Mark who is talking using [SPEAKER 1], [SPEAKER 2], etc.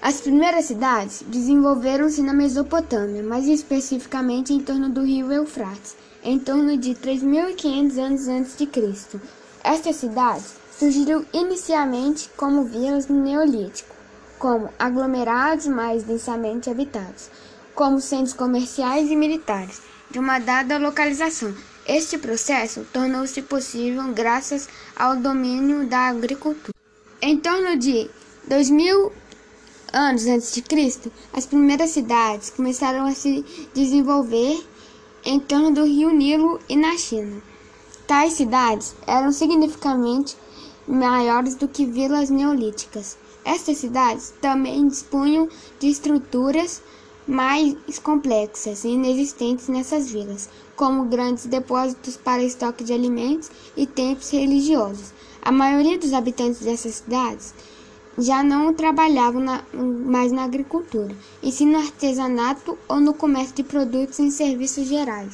[SPEAKER 1] As primeiras cidades desenvolveram-se na Mesopotâmia, mais especificamente em torno do rio Eufrates, em torno de 3.500 anos antes de Cristo. Estas cidades surgiram inicialmente como vilas no Neolítico, como aglomerados mais densamente habitados, como centros comerciais e militares de uma dada localização. Este processo tornou-se possível graças ao domínio da agricultura. Em torno de 2000 anos antes de Cristo, as primeiras cidades começaram a se desenvolver em torno do rio Nilo e na China. Tais cidades eram significativamente maiores do que vilas neolíticas. Estas cidades também dispunham de estruturas mais complexas e inexistentes nessas vilas, como grandes depósitos para estoque de alimentos e templos religiosos. A maioria dos habitantes dessas cidades já não trabalhavam na, mais na agricultura, e sim no artesanato ou no comércio de produtos e serviços gerais.